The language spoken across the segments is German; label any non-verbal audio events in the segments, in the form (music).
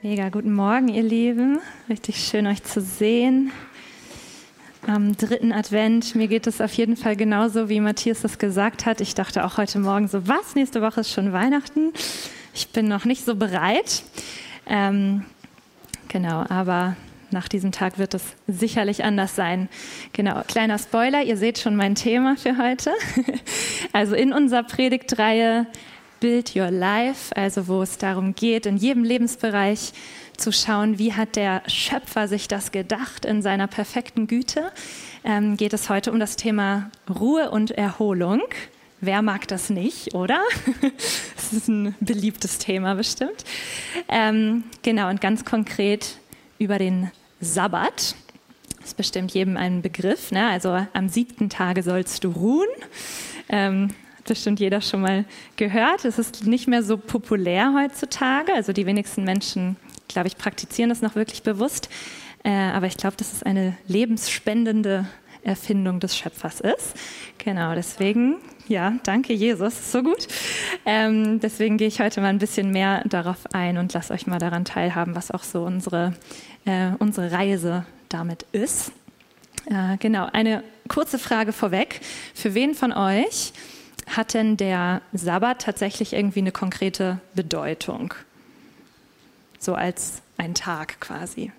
Mega guten Morgen, ihr Lieben. Richtig schön, euch zu sehen. Am dritten Advent. Mir geht es auf jeden Fall genauso, wie Matthias das gesagt hat. Ich dachte auch heute Morgen so, was? Nächste Woche ist schon Weihnachten. Ich bin noch nicht so bereit. Ähm, genau, aber nach diesem Tag wird es sicherlich anders sein. Genau, kleiner Spoiler, ihr seht schon mein Thema für heute. (laughs) Also in unserer Predigtreihe Build Your Life, also wo es darum geht, in jedem Lebensbereich zu schauen, wie hat der Schöpfer sich das gedacht in seiner perfekten Güte, ähm, geht es heute um das Thema Ruhe und Erholung. Wer mag das nicht, oder? (laughs) Das ist ein beliebtes Thema bestimmt. Ähm, genau, und ganz konkret über den Sabbat. Das ist bestimmt jedem ein Begriff. Ne? Also am siebten Tage sollst du ruhen. Ähm, bestimmt jeder schon mal gehört. Es ist nicht mehr so populär heutzutage. Also die wenigsten Menschen, glaube ich, praktizieren das noch wirklich bewusst. Äh, aber ich glaube, dass es eine lebensspendende Erfindung des Schöpfers ist. Genau, deswegen, ja, danke Jesus, so gut. Ähm, deswegen gehe ich heute mal ein bisschen mehr darauf ein und lasse euch mal daran teilhaben, was auch so unsere, äh, unsere Reise damit ist. Äh, genau, eine kurze Frage vorweg. Für wen von euch hat denn der Sabbat tatsächlich irgendwie eine konkrete Bedeutung? So als ein Tag quasi.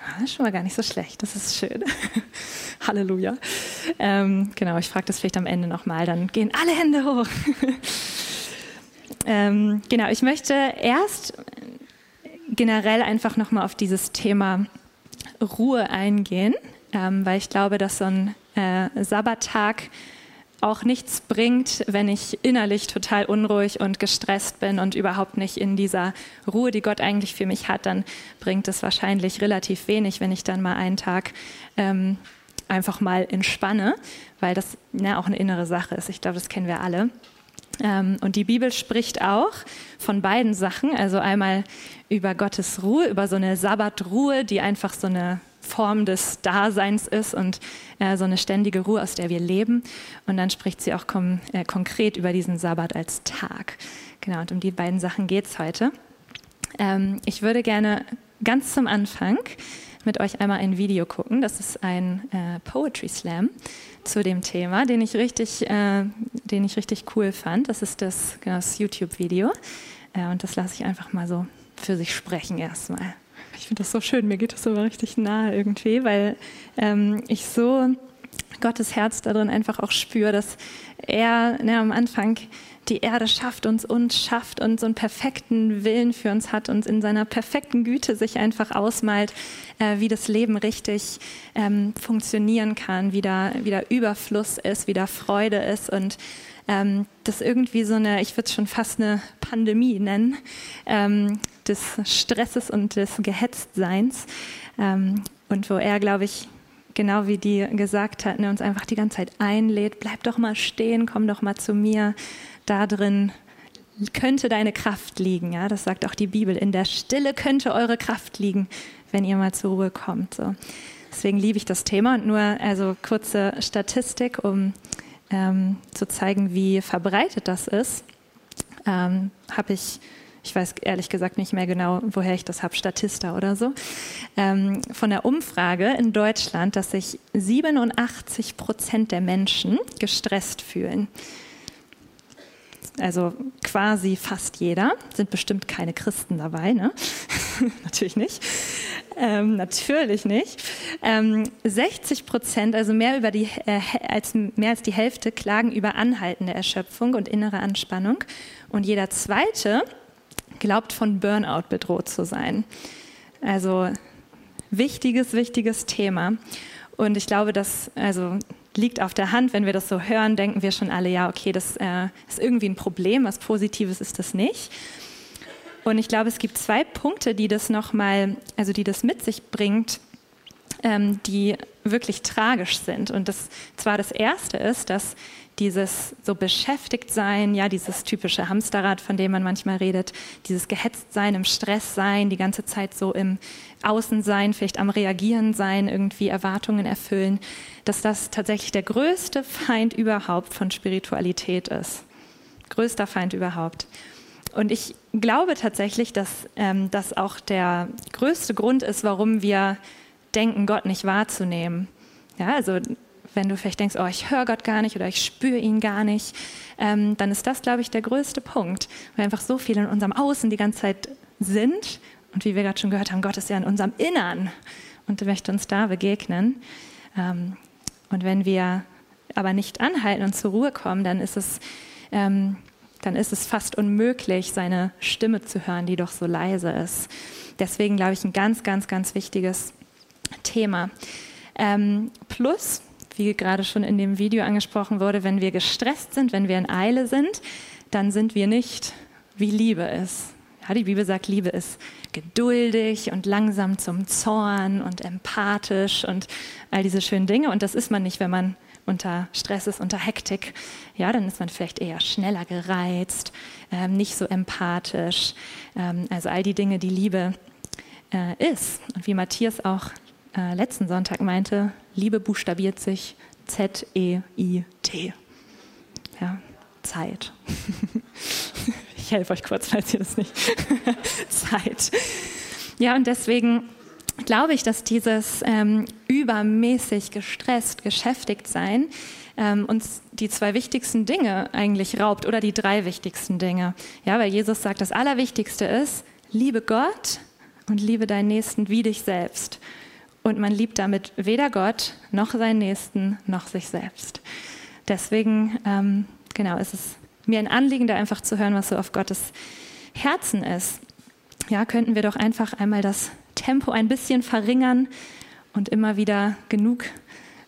Ah, schon mal gar nicht so schlecht, das ist schön. (laughs) Halleluja. Ähm, genau, ich frage das vielleicht am Ende nochmal, dann gehen alle Hände hoch. (laughs) ähm, genau, ich möchte erst generell einfach nochmal auf dieses Thema Ruhe eingehen, ähm, weil ich glaube, dass so ein äh, Sabbattag auch nichts bringt, wenn ich innerlich total unruhig und gestresst bin und überhaupt nicht in dieser Ruhe, die Gott eigentlich für mich hat, dann bringt es wahrscheinlich relativ wenig, wenn ich dann mal einen Tag ähm, einfach mal entspanne, weil das ja, auch eine innere Sache ist. Ich glaube, das kennen wir alle. Ähm, und die Bibel spricht auch von beiden Sachen, also einmal über Gottes Ruhe, über so eine Sabbatruhe, die einfach so eine Form des Daseins ist und äh, so eine ständige Ruhe, aus der wir leben. Und dann spricht sie auch kom äh, konkret über diesen Sabbat als Tag. Genau, und um die beiden Sachen geht es heute. Ähm, ich würde gerne ganz zum Anfang mit euch einmal ein Video gucken. Das ist ein äh, Poetry Slam zu dem Thema, den ich richtig, äh, den ich richtig cool fand. Das ist das, genau, das YouTube-Video. Äh, und das lasse ich einfach mal so für sich sprechen erstmal. Ich finde das so schön, mir geht das aber richtig nahe irgendwie, weil ähm, ich so Gottes Herz darin einfach auch spüre, dass er ne, am Anfang die Erde schafft, uns uns schafft und so einen perfekten Willen für uns hat und in seiner perfekten Güte sich einfach ausmalt, äh, wie das Leben richtig ähm, funktionieren kann, wie da, wie da Überfluss ist, wie da Freude ist und ähm, das irgendwie so eine, ich würde es schon fast eine Pandemie nennen, ähm, des Stresses und des Gehetztseins. Ähm, und wo er, glaube ich, genau wie die gesagt hat, ne, uns einfach die ganze Zeit einlädt, bleib doch mal stehen, komm doch mal zu mir. Da drin könnte deine Kraft liegen. Ja? Das sagt auch die Bibel. In der Stille könnte eure Kraft liegen, wenn ihr mal zur Ruhe kommt. So. Deswegen liebe ich das Thema. Und nur also kurze Statistik, um ähm, zu zeigen, wie verbreitet das ist, ähm, habe ich, ich weiß ehrlich gesagt nicht mehr genau, woher ich das habe, Statista oder so, ähm, von der Umfrage in Deutschland, dass sich 87 Prozent der Menschen gestresst fühlen also quasi fast jeder, sind bestimmt keine Christen dabei, ne? (laughs) natürlich nicht. Ähm, natürlich nicht. Ähm, 60 Prozent, also mehr, über die, äh, als, mehr als die Hälfte, klagen über anhaltende Erschöpfung und innere Anspannung. Und jeder Zweite glaubt, von Burnout bedroht zu sein. Also wichtiges, wichtiges Thema. Und ich glaube, dass, also liegt auf der Hand, wenn wir das so hören, denken wir schon alle, ja, okay, das äh, ist irgendwie ein Problem, was Positives ist das nicht. Und ich glaube, es gibt zwei Punkte, die das nochmal, also die das mit sich bringt, ähm, die wirklich tragisch sind. Und das zwar das erste ist, dass dieses so beschäftigt sein, ja, dieses typische Hamsterrad, von dem man manchmal redet, dieses gehetzt sein, im Stress sein, die ganze Zeit so im Außen sein, vielleicht am Reagieren sein, irgendwie Erwartungen erfüllen, dass das tatsächlich der größte Feind überhaupt von Spiritualität ist. Größter Feind überhaupt. Und ich glaube tatsächlich, dass ähm, das auch der größte Grund ist, warum wir denken, Gott nicht wahrzunehmen. Ja, also wenn du vielleicht denkst, oh, ich höre Gott gar nicht oder ich spüre ihn gar nicht, ähm, dann ist das, glaube ich, der größte Punkt, weil einfach so viel in unserem Außen die ganze Zeit sind und wie wir gerade schon gehört haben, Gott ist ja in unserem Innern und möchte uns da begegnen. Ähm, und wenn wir aber nicht anhalten und zur Ruhe kommen, dann ist es ähm, dann ist es fast unmöglich, seine Stimme zu hören, die doch so leise ist. Deswegen glaube ich, ein ganz, ganz, ganz wichtiges Thema. Ähm, plus, wie gerade schon in dem Video angesprochen wurde, wenn wir gestresst sind, wenn wir in Eile sind, dann sind wir nicht, wie Liebe ist. Ja, die Bibel sagt, Liebe ist geduldig und langsam zum Zorn und empathisch und all diese schönen Dinge. Und das ist man nicht, wenn man unter Stress ist, unter Hektik, ja, dann ist man vielleicht eher schneller gereizt, ähm, nicht so empathisch. Ähm, also all die Dinge, die Liebe äh, ist. Und wie Matthias auch äh, letzten Sonntag meinte, Liebe buchstabiert sich Z-E-I-T. Ja, Zeit. (laughs) ich helfe euch kurz, falls ihr das nicht. (laughs) Zeit. Ja, und deswegen glaube ich, dass dieses ähm, übermäßig gestresst, geschäftigt sein ähm, uns die zwei wichtigsten Dinge eigentlich raubt oder die drei wichtigsten Dinge. Ja, weil Jesus sagt, das Allerwichtigste ist, liebe Gott und liebe deinen Nächsten wie dich selbst. Und man liebt damit weder Gott noch seinen Nächsten noch sich selbst. Deswegen, ähm, genau, ist es mir ein Anliegen, da einfach zu hören, was so auf Gottes Herzen ist. Ja, könnten wir doch einfach einmal das Tempo ein bisschen verringern und immer wieder genug,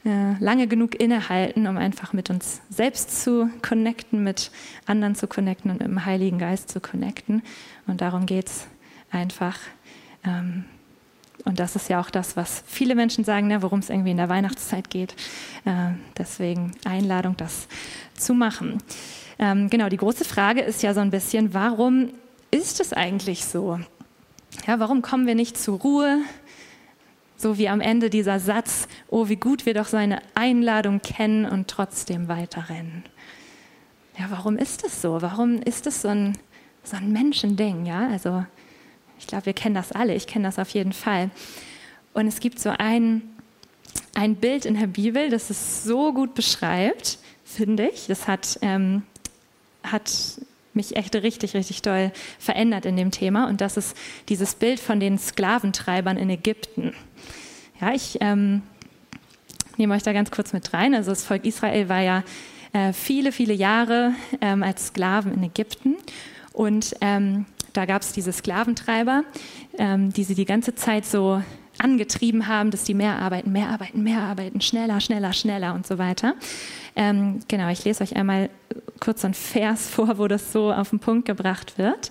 äh, lange genug innehalten, um einfach mit uns selbst zu connecten, mit anderen zu connecten und mit dem Heiligen Geist zu connecten. Und darum geht es einfach. Ähm, und das ist ja auch das, was viele Menschen sagen, ne, worum es irgendwie in der Weihnachtszeit geht. Äh, deswegen Einladung, das zu machen. Ähm, genau, die große Frage ist ja so ein bisschen, warum ist es eigentlich so? Ja, warum kommen wir nicht zur Ruhe? So wie am Ende dieser Satz, oh, wie gut wir doch seine Einladung kennen und trotzdem weiterrennen. Ja, warum ist das so? Warum ist das so ein, so ein Menschending? Ja, also ich glaube, wir kennen das alle. Ich kenne das auf jeden Fall. Und es gibt so ein, ein Bild in der Bibel, das es so gut beschreibt, finde ich. Das hat, ähm, hat mich echt richtig, richtig doll verändert in dem Thema. Und das ist dieses Bild von den Sklaventreibern in Ägypten. Ja, ich ähm, nehme euch da ganz kurz mit rein. Also das Volk Israel war ja äh, viele, viele Jahre ähm, als Sklaven in Ägypten. Und ähm, da gab es diese Sklaventreiber, ähm, die sie die ganze Zeit so angetrieben haben, dass die mehr arbeiten, mehr arbeiten, mehr arbeiten, schneller, schneller, schneller und so weiter. Ähm, genau, ich lese euch einmal kurz einen Vers (laughs) vor, wo das so auf den Punkt gebracht wird.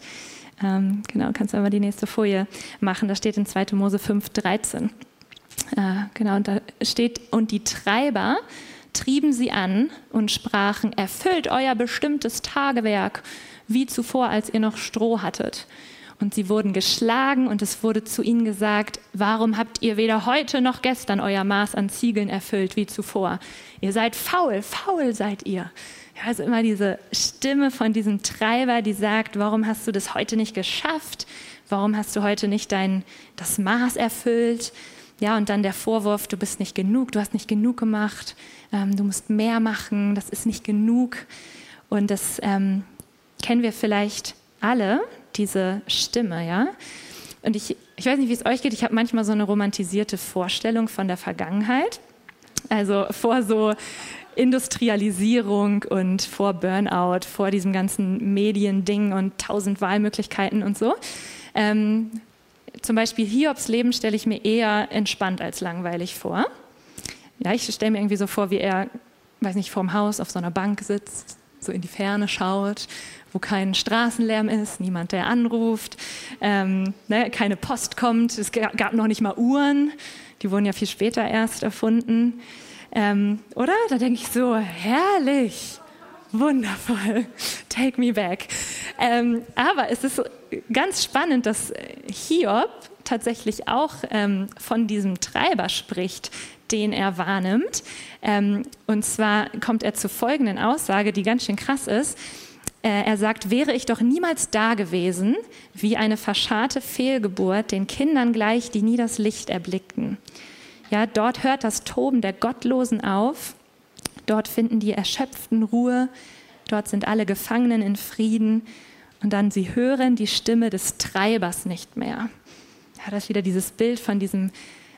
Ähm, genau, kannst du aber die nächste Folie machen. Da steht in 2. Mose 5, 13. Äh, genau, und da steht, und die Treiber trieben sie an und sprachen, erfüllt euer bestimmtes Tagewerk, wie zuvor, als ihr noch Stroh hattet. Und sie wurden geschlagen und es wurde zu ihnen gesagt, warum habt ihr weder heute noch gestern euer Maß an Ziegeln erfüllt wie zuvor? Ihr seid faul, faul seid ihr. Ja, also immer diese Stimme von diesem Treiber, die sagt, warum hast du das heute nicht geschafft? Warum hast du heute nicht dein, das Maß erfüllt? Ja, und dann der Vorwurf, du bist nicht genug, du hast nicht genug gemacht, ähm, du musst mehr machen, das ist nicht genug. Und das ähm, kennen wir vielleicht alle, diese Stimme, ja. Und ich, ich weiß nicht, wie es euch geht, ich habe manchmal so eine romantisierte Vorstellung von der Vergangenheit. Also vor so Industrialisierung und vor Burnout, vor diesem ganzen Mediending und tausend Wahlmöglichkeiten und so. Ähm, zum Beispiel Hiobs Leben stelle ich mir eher entspannt als langweilig vor. Ja, ich stelle mir irgendwie so vor, wie er, weiß nicht, vorm Haus auf so einer Bank sitzt, so in die Ferne schaut, wo kein Straßenlärm ist, niemand, der anruft, ähm, ne, keine Post kommt, es gab noch nicht mal Uhren, die wurden ja viel später erst erfunden. Ähm, oder? Da denke ich so, herrlich, wundervoll, (laughs) take me back. Ähm, aber es ist ganz spannend, dass Hiob tatsächlich auch ähm, von diesem Treiber spricht, den er wahrnimmt. Ähm, und zwar kommt er zur folgenden Aussage, die ganz schön krass ist. Äh, er sagt, wäre ich doch niemals da gewesen, wie eine verscharrte Fehlgeburt den Kindern gleich, die nie das Licht erblickten. Ja, dort hört das Toben der Gottlosen auf. Dort finden die Erschöpften Ruhe. Dort sind alle Gefangenen in Frieden. Und dann sie hören die Stimme des Treibers nicht mehr. Ja, das ist wieder dieses Bild von diesem,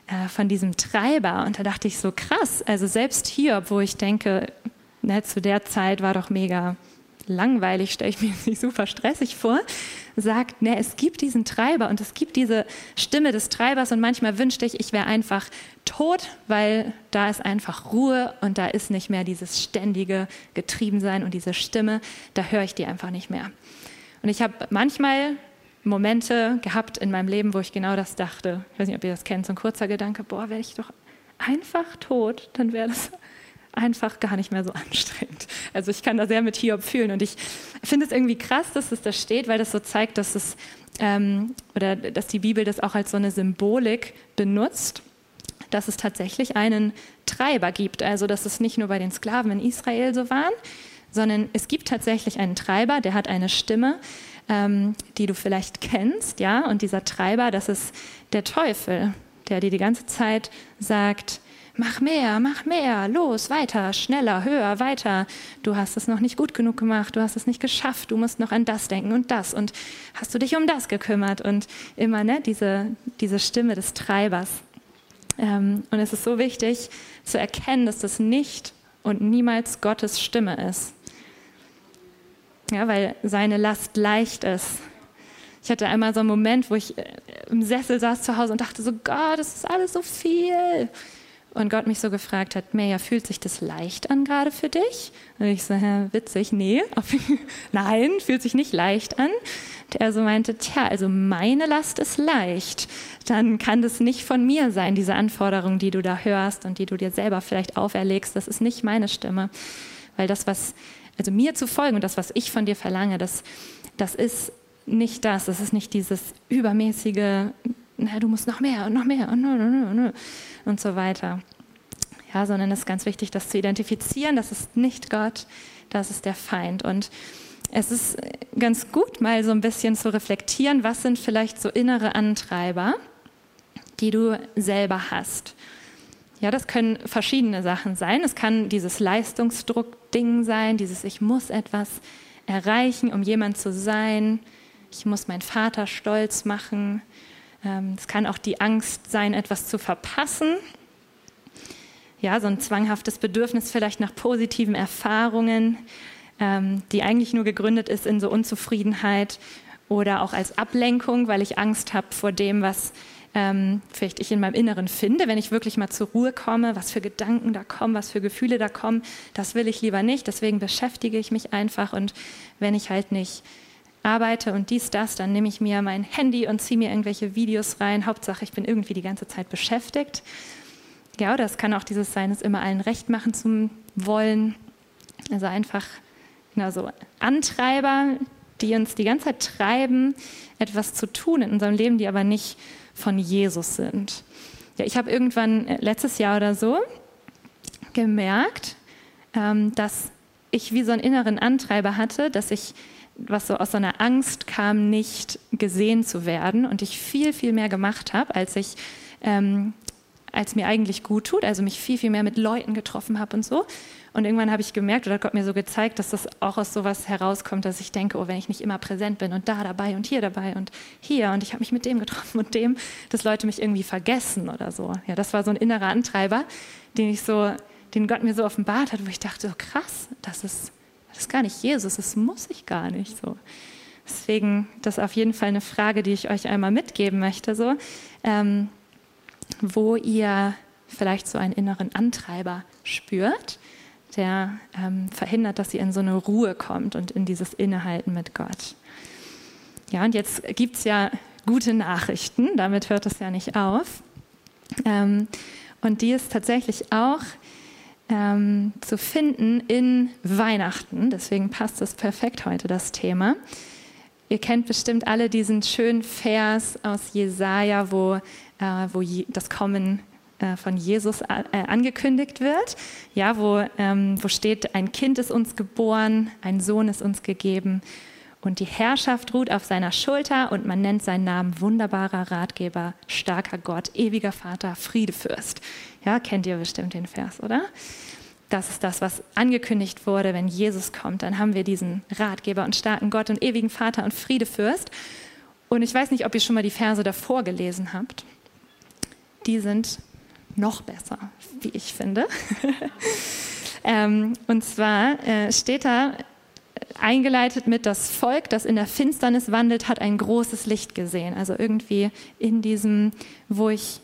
äh, von diesem Treiber. Und da dachte ich so krass. Also selbst hier, wo ich denke, ne, zu der Zeit war doch mega langweilig, stelle ich mir (laughs) nicht super stressig vor, sagt, ne, es gibt diesen Treiber und es gibt diese Stimme des Treibers und manchmal wünschte ich, ich wäre einfach tot, weil da ist einfach Ruhe und da ist nicht mehr dieses ständige Getriebensein und diese Stimme, da höre ich die einfach nicht mehr. Und ich habe manchmal Momente gehabt in meinem Leben, wo ich genau das dachte. Ich weiß nicht, ob ihr das kennt, so ein kurzer Gedanke, boah, wäre ich doch einfach tot, dann wäre das einfach gar nicht mehr so (laughs) anstrengend. Also ich kann da sehr mit Hiob fühlen und ich finde es irgendwie krass, dass es da steht, weil das so zeigt, dass es ähm, oder dass die Bibel das auch als so eine Symbolik benutzt, dass es tatsächlich einen Treiber gibt. Also dass es nicht nur bei den Sklaven in Israel so waren, sondern es gibt tatsächlich einen Treiber, der hat eine Stimme, ähm, die du vielleicht kennst, ja. Und dieser Treiber, das ist der Teufel, der dir die ganze Zeit sagt, mach mehr, mach mehr, los, weiter, schneller, höher, weiter. Du hast es noch nicht gut genug gemacht, du hast es nicht geschafft, du musst noch an das denken und das und hast du dich um das gekümmert und immer ne, diese, diese Stimme des Treibers. Ähm, und es ist so wichtig zu erkennen, dass das nicht und niemals Gottes Stimme ist. Ja, weil seine Last leicht ist. Ich hatte einmal so einen Moment, wo ich äh, im Sessel saß zu Hause und dachte so, Gott, das ist alles so viel und Gott mich so gefragt hat, Meja, fühlt sich das leicht an gerade für dich? Und ich so, witzig, nee, (laughs) nein, fühlt sich nicht leicht an. Und er so meinte, tja, also meine Last ist leicht. Dann kann das nicht von mir sein, diese Anforderung, die du da hörst und die du dir selber vielleicht auferlegst. Das ist nicht meine Stimme. Weil das, was, also mir zu folgen und das, was ich von dir verlange, das, das ist nicht das. Das ist nicht dieses übermäßige, na, du musst noch mehr und noch mehr und, und, und, und und so weiter. Ja, sondern es ist ganz wichtig, das zu identifizieren. Das ist nicht Gott, das ist der Feind. Und es ist ganz gut, mal so ein bisschen zu reflektieren, was sind vielleicht so innere Antreiber, die du selber hast. Ja, das können verschiedene Sachen sein. Es kann dieses Leistungsdruck-Ding sein, dieses Ich muss etwas erreichen, um jemand zu sein. Ich muss meinen Vater stolz machen. Ähm, es kann auch die Angst sein, etwas zu verpassen. Ja, so ein zwanghaftes Bedürfnis vielleicht nach positiven Erfahrungen, ähm, die eigentlich nur gegründet ist in so Unzufriedenheit oder auch als Ablenkung, weil ich Angst habe vor dem, was ähm, vielleicht ich in meinem Inneren finde, wenn ich wirklich mal zur Ruhe komme, was für Gedanken da kommen, was für Gefühle da kommen, das will ich lieber nicht. Deswegen beschäftige ich mich einfach und wenn ich halt nicht arbeite und dies, das, dann nehme ich mir mein Handy und ziehe mir irgendwelche Videos rein. Hauptsache, ich bin irgendwie die ganze Zeit beschäftigt. Ja, oder es kann auch dieses sein, es immer allen recht machen zu wollen. Also einfach genau so Antreiber, die uns die ganze Zeit treiben, etwas zu tun in unserem Leben, die aber nicht von Jesus sind. Ja, ich habe irgendwann äh, letztes Jahr oder so gemerkt, ähm, dass ich wie so einen inneren Antreiber hatte, dass ich was so aus so einer Angst kam, nicht gesehen zu werden und ich viel, viel mehr gemacht habe, als ich, ähm, als mir eigentlich gut tut, also mich viel, viel mehr mit Leuten getroffen habe und so. Und irgendwann habe ich gemerkt oder Gott mir so gezeigt, dass das auch aus sowas herauskommt, dass ich denke, oh, wenn ich nicht immer präsent bin und da dabei und hier dabei und hier und ich habe mich mit dem getroffen und dem, dass Leute mich irgendwie vergessen oder so. Ja, das war so ein innerer Antreiber, den ich so, den Gott mir so offenbart hat, wo ich dachte, oh krass, das ist das ist gar nicht Jesus, das muss ich gar nicht so. Deswegen, das ist auf jeden Fall eine Frage, die ich euch einmal mitgeben möchte, so, ähm, wo ihr vielleicht so einen inneren Antreiber spürt, der ähm, verhindert, dass ihr in so eine Ruhe kommt und in dieses Innehalten mit Gott. Ja, und jetzt gibt es ja gute Nachrichten, damit hört es ja nicht auf. Ähm, und die ist tatsächlich auch, ähm, zu finden in Weihnachten. Deswegen passt das perfekt heute, das Thema. Ihr kennt bestimmt alle diesen schönen Vers aus Jesaja, wo, äh, wo das Kommen äh, von Jesus äh, angekündigt wird, ja, wo, ähm, wo steht, ein Kind ist uns geboren, ein Sohn ist uns gegeben und die Herrschaft ruht auf seiner Schulter und man nennt seinen Namen wunderbarer Ratgeber, starker Gott, ewiger Vater, Friedefürst. Ja, kennt ihr bestimmt den Vers, oder? Das ist das, was angekündigt wurde, wenn Jesus kommt. Dann haben wir diesen Ratgeber und starken Gott und ewigen Vater und Friedefürst. Und ich weiß nicht, ob ihr schon mal die Verse davor gelesen habt. Die sind noch besser, wie ich finde. (laughs) ähm, und zwar äh, steht da eingeleitet mit, das Volk, das in der Finsternis wandelt, hat ein großes Licht gesehen. Also irgendwie in diesem, wo ich,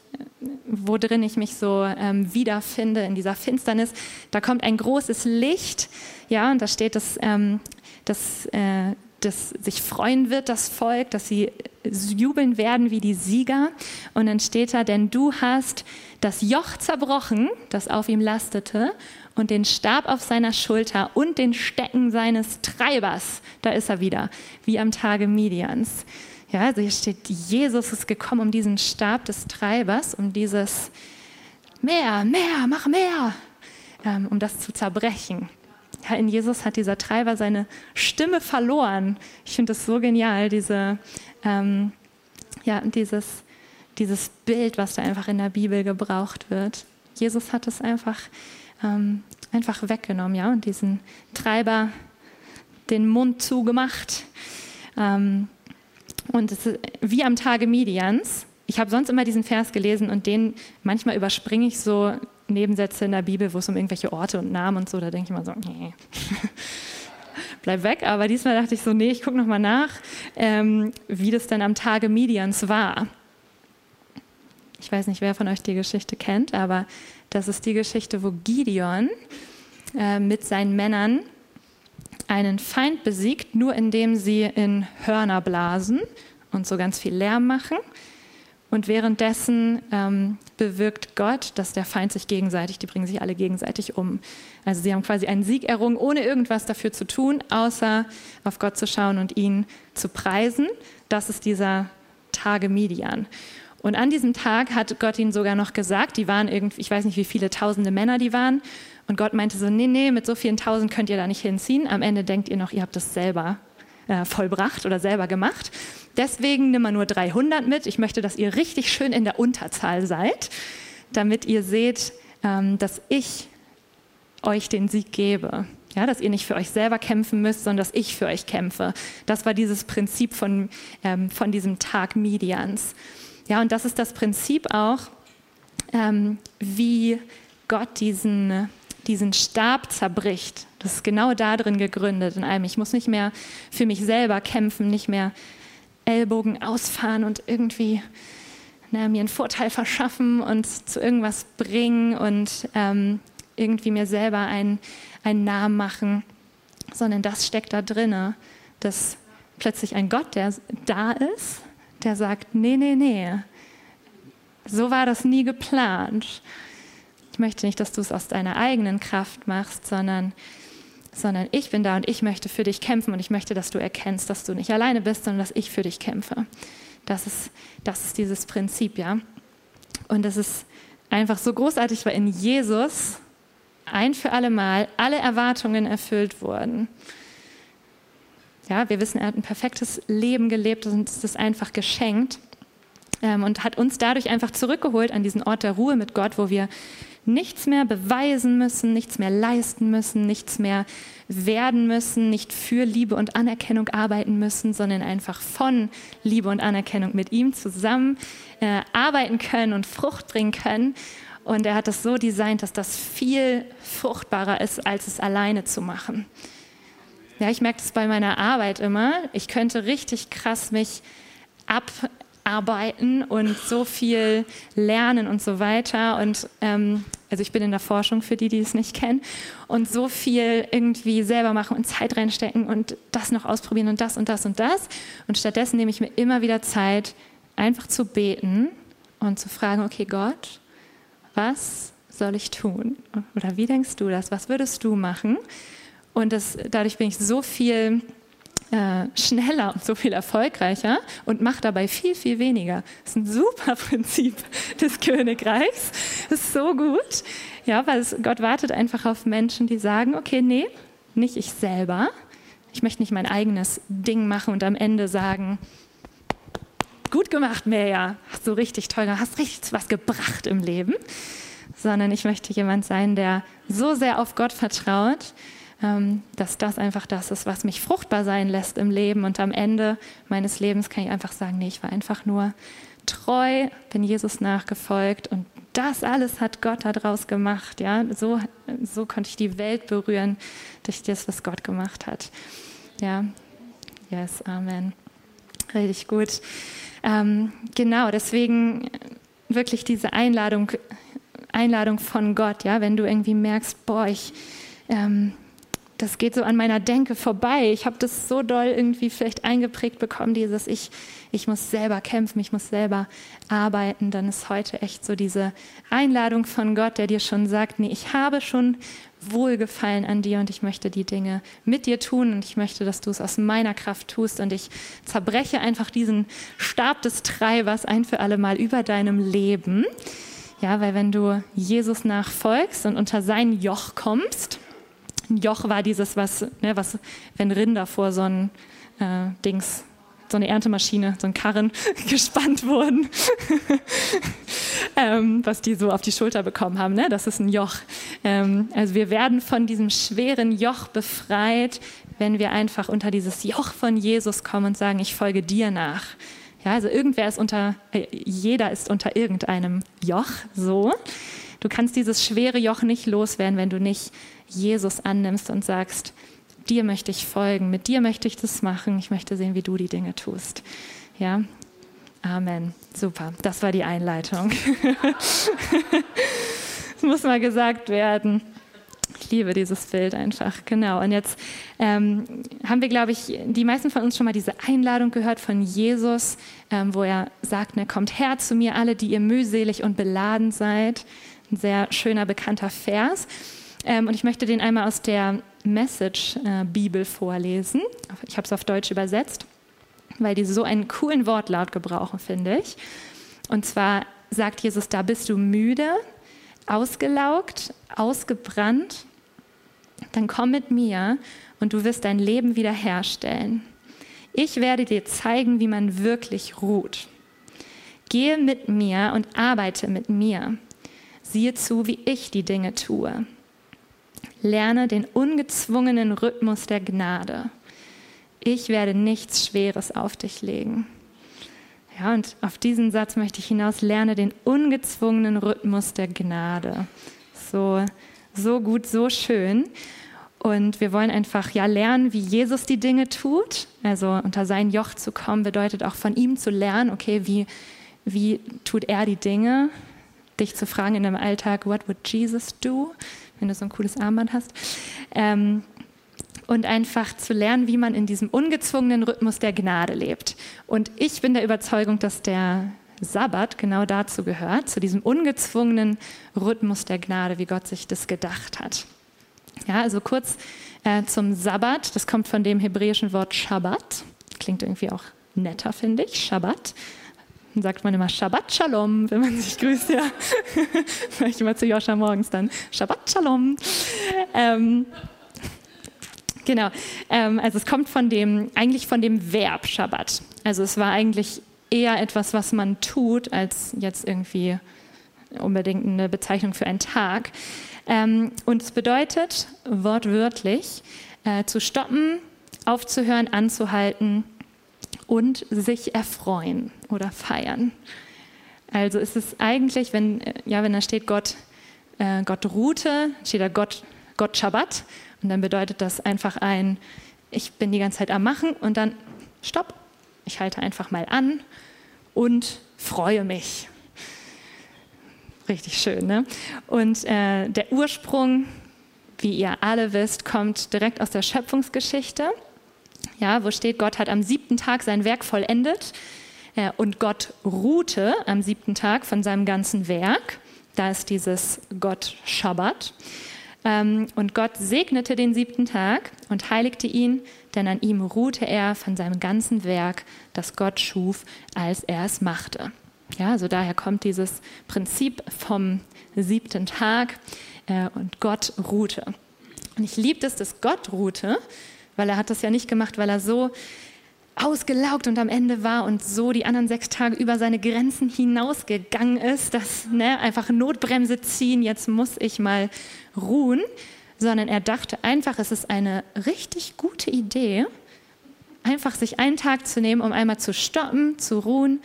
wo drin ich mich so ähm, wiederfinde, in dieser Finsternis, da kommt ein großes Licht, ja, und da steht, dass, ähm, dass, äh, dass sich freuen wird, das Volk, dass sie jubeln werden wie die Sieger. Und dann steht da, denn du hast das Joch zerbrochen, das auf ihm lastete, und den Stab auf seiner Schulter und den Stecken seines Treibers. Da ist er wieder, wie am Tage Midians. Ja, also hier steht, Jesus ist gekommen, um diesen Stab des Treibers, um dieses mehr, mehr, mach mehr, ähm, um das zu zerbrechen. Ja, in Jesus hat dieser Treiber seine Stimme verloren. Ich finde das so genial, diese, ähm, ja, dieses, dieses Bild, was da einfach in der Bibel gebraucht wird. Jesus hat es einfach ähm, einfach weggenommen, ja, und diesen Treiber den Mund zugemacht. Ähm, und es ist wie am Tage Midians. Ich habe sonst immer diesen Vers gelesen und den manchmal überspringe ich so Nebensätze in der Bibel, wo es um irgendwelche Orte und Namen und so, da denke ich immer so, nee. (laughs) bleib weg. Aber diesmal dachte ich so, nee, ich gucke nochmal nach, ähm, wie das denn am Tage Midians war. Ich weiß nicht, wer von euch die Geschichte kennt, aber das ist die Geschichte, wo Gideon äh, mit seinen Männern einen Feind besiegt, nur indem sie in Hörner blasen und so ganz viel Lärm machen. Und währenddessen ähm, bewirkt Gott, dass der Feind sich gegenseitig, die bringen sich alle gegenseitig um. Also sie haben quasi einen Sieg errungen, ohne irgendwas dafür zu tun, außer auf Gott zu schauen und ihn zu preisen. Das ist dieser Tage Midian. Und an diesem Tag hat Gott ihnen sogar noch gesagt, die waren irgendwie, ich weiß nicht, wie viele tausende Männer die waren. Und Gott meinte so, nee, nee, mit so vielen tausend könnt ihr da nicht hinziehen. Am Ende denkt ihr noch, ihr habt das selber äh, vollbracht oder selber gemacht. Deswegen nimm mal nur 300 mit. Ich möchte, dass ihr richtig schön in der Unterzahl seid, damit ihr seht, ähm, dass ich euch den Sieg gebe. Ja, dass ihr nicht für euch selber kämpfen müsst, sondern dass ich für euch kämpfe. Das war dieses Prinzip von, ähm, von diesem Tag Midians. Ja, und das ist das Prinzip auch, ähm, wie Gott diesen, diesen Stab zerbricht. Das ist genau darin gegründet, in einem. Ich muss nicht mehr für mich selber kämpfen, nicht mehr Ellbogen ausfahren und irgendwie na, mir einen Vorteil verschaffen und zu irgendwas bringen und ähm, irgendwie mir selber einen, einen Namen machen, sondern das steckt da drinne, dass plötzlich ein Gott, der da ist, der sagt, nee, nee, nee, so war das nie geplant. Ich möchte nicht, dass du es aus deiner eigenen Kraft machst, sondern, sondern ich bin da und ich möchte für dich kämpfen und ich möchte, dass du erkennst, dass du nicht alleine bist, sondern dass ich für dich kämpfe. Das ist, das ist dieses Prinzip, ja. Und das ist einfach so großartig, weil in Jesus ein für alle Mal alle Erwartungen erfüllt wurden. Ja, wir wissen, er hat ein perfektes Leben gelebt und es ist einfach geschenkt ähm, und hat uns dadurch einfach zurückgeholt an diesen Ort der Ruhe mit Gott, wo wir nichts mehr beweisen müssen, nichts mehr leisten müssen, nichts mehr werden müssen, nicht für Liebe und Anerkennung arbeiten müssen, sondern einfach von Liebe und Anerkennung mit ihm zusammen äh, arbeiten können und Frucht bringen können. Und er hat das so designt, dass das viel fruchtbarer ist, als es alleine zu machen. Ja, ich merke das bei meiner Arbeit immer. Ich könnte richtig krass mich abarbeiten und so viel lernen und so weiter. Und ähm, also ich bin in der Forschung für die, die es nicht kennen. Und so viel irgendwie selber machen und Zeit reinstecken und das noch ausprobieren und das und das und das. Und stattdessen nehme ich mir immer wieder Zeit, einfach zu beten und zu fragen, okay Gott, was soll ich tun? Oder wie denkst du das? Was würdest du machen? Und das, dadurch bin ich so viel äh, schneller und so viel erfolgreicher und mach dabei viel, viel weniger. Das ist ein super (laughs) Prinzip des Königreichs. Das ist so gut. Ja, weil es, Gott wartet einfach auf Menschen, die sagen, okay, nee, nicht ich selber. Ich möchte nicht mein eigenes Ding machen und am Ende sagen, gut gemacht, Meja, hast du richtig toll, hast richtig was gebracht im Leben, sondern ich möchte jemand sein, der so sehr auf Gott vertraut, dass das einfach das ist, was mich fruchtbar sein lässt im Leben. Und am Ende meines Lebens kann ich einfach sagen, nee, ich war einfach nur treu, bin Jesus nachgefolgt und das alles hat Gott daraus gemacht. Ja? So, so konnte ich die Welt berühren durch das, was Gott gemacht hat. Ja, yes, Amen. Richtig gut. Ähm, genau, deswegen wirklich diese Einladung, Einladung von Gott, ja, wenn du irgendwie merkst, boah, ich, ähm, das geht so an meiner Denke vorbei. Ich habe das so doll irgendwie vielleicht eingeprägt bekommen, dieses ich, ich muss selber kämpfen, ich muss selber arbeiten. Dann ist heute echt so diese Einladung von Gott, der dir schon sagt, nee, ich habe schon Wohlgefallen an dir und ich möchte die Dinge mit dir tun und ich möchte, dass du es aus meiner Kraft tust und ich zerbreche einfach diesen Stab des Treibers ein für alle Mal über deinem Leben. Ja, weil wenn du Jesus nachfolgst und unter sein Joch kommst, ein Joch war dieses, was, ne, was wenn Rinder vor so ein äh, Dings, so eine Erntemaschine, so ein Karren (laughs) gespannt wurden, (laughs) ähm, was die so auf die Schulter bekommen haben. Ne? Das ist ein Joch. Ähm, also wir werden von diesem schweren Joch befreit, wenn wir einfach unter dieses Joch von Jesus kommen und sagen, ich folge dir nach. Ja, also irgendwer ist unter, äh, jeder ist unter irgendeinem Joch, so. Du kannst dieses schwere Joch nicht loswerden, wenn du nicht Jesus annimmst und sagst, dir möchte ich folgen, mit dir möchte ich das machen, ich möchte sehen, wie du die Dinge tust. Ja, Amen. Super, das war die Einleitung. das (laughs) muss mal gesagt werden. Ich liebe dieses Bild einfach, genau. Und jetzt ähm, haben wir, glaube ich, die meisten von uns schon mal diese Einladung gehört von Jesus, ähm, wo er sagt, ne, kommt her zu mir alle, die ihr mühselig und beladen seid. Ein sehr schöner, bekannter Vers. Ähm, und ich möchte den einmal aus der Message-Bibel äh, vorlesen. Ich habe es auf Deutsch übersetzt, weil die so einen coolen Wortlaut gebrauchen, finde ich. Und zwar sagt Jesus, da bist du müde, ausgelaugt, ausgebrannt, dann komm mit mir und du wirst dein Leben wiederherstellen. Ich werde dir zeigen, wie man wirklich ruht. Gehe mit mir und arbeite mit mir. Siehe zu, wie ich die Dinge tue. Lerne den ungezwungenen Rhythmus der Gnade. Ich werde nichts Schweres auf dich legen. Ja, und auf diesen Satz möchte ich hinaus, lerne den ungezwungenen Rhythmus der Gnade. So, so gut, so schön. Und wir wollen einfach ja lernen, wie Jesus die Dinge tut. Also unter sein Joch zu kommen bedeutet auch von ihm zu lernen, okay, wie, wie tut er die Dinge? dich zu fragen in deinem Alltag, what would Jesus do, wenn du so ein cooles Armband hast. Ähm, und einfach zu lernen, wie man in diesem ungezwungenen Rhythmus der Gnade lebt. Und ich bin der Überzeugung, dass der Sabbat genau dazu gehört, zu diesem ungezwungenen Rhythmus der Gnade, wie Gott sich das gedacht hat. Ja, also kurz äh, zum Sabbat. Das kommt von dem hebräischen Wort Shabbat. Klingt irgendwie auch netter, finde ich. Shabbat. Dann sagt man immer Shabbat Shalom, wenn man sich grüßt, ja. (laughs) Ich immer zu Joscha morgens dann Shabbat Shalom. Ähm, genau. Ähm, also es kommt von dem, eigentlich von dem Verb Shabbat. Also es war eigentlich eher etwas, was man tut, als jetzt irgendwie unbedingt eine Bezeichnung für einen Tag. Ähm, und es bedeutet wortwörtlich äh, zu stoppen, aufzuhören, anzuhalten und sich erfreuen oder feiern. Also ist es eigentlich, wenn, äh, ja, wenn da steht Gott, äh, Gott ruhte, steht da Gott, Gott Schabbat und dann bedeutet das einfach ein, ich bin die ganze Zeit am Machen und dann stopp, ich halte einfach mal an und freue mich. Richtig schön, ne? Und äh, der Ursprung, wie ihr alle wisst, kommt direkt aus der Schöpfungsgeschichte ja, wo steht, Gott hat am siebten Tag sein Werk vollendet äh, und Gott ruhte am siebten Tag von seinem ganzen Werk. Da ist dieses Gott Schabbat. Ähm, und Gott segnete den siebten Tag und heiligte ihn, denn an ihm ruhte er von seinem ganzen Werk, das Gott schuf, als er es machte. Ja, also daher kommt dieses Prinzip vom siebten Tag äh, und Gott ruhte. Und ich liebe es, dass Gott ruhte, weil er hat das ja nicht gemacht, weil er so ausgelaugt und am Ende war und so die anderen sechs Tage über seine Grenzen hinausgegangen ist, dass ne, einfach Notbremse ziehen, jetzt muss ich mal ruhen, sondern er dachte einfach, es ist eine richtig gute Idee, einfach sich einen Tag zu nehmen, um einmal zu stoppen, zu ruhen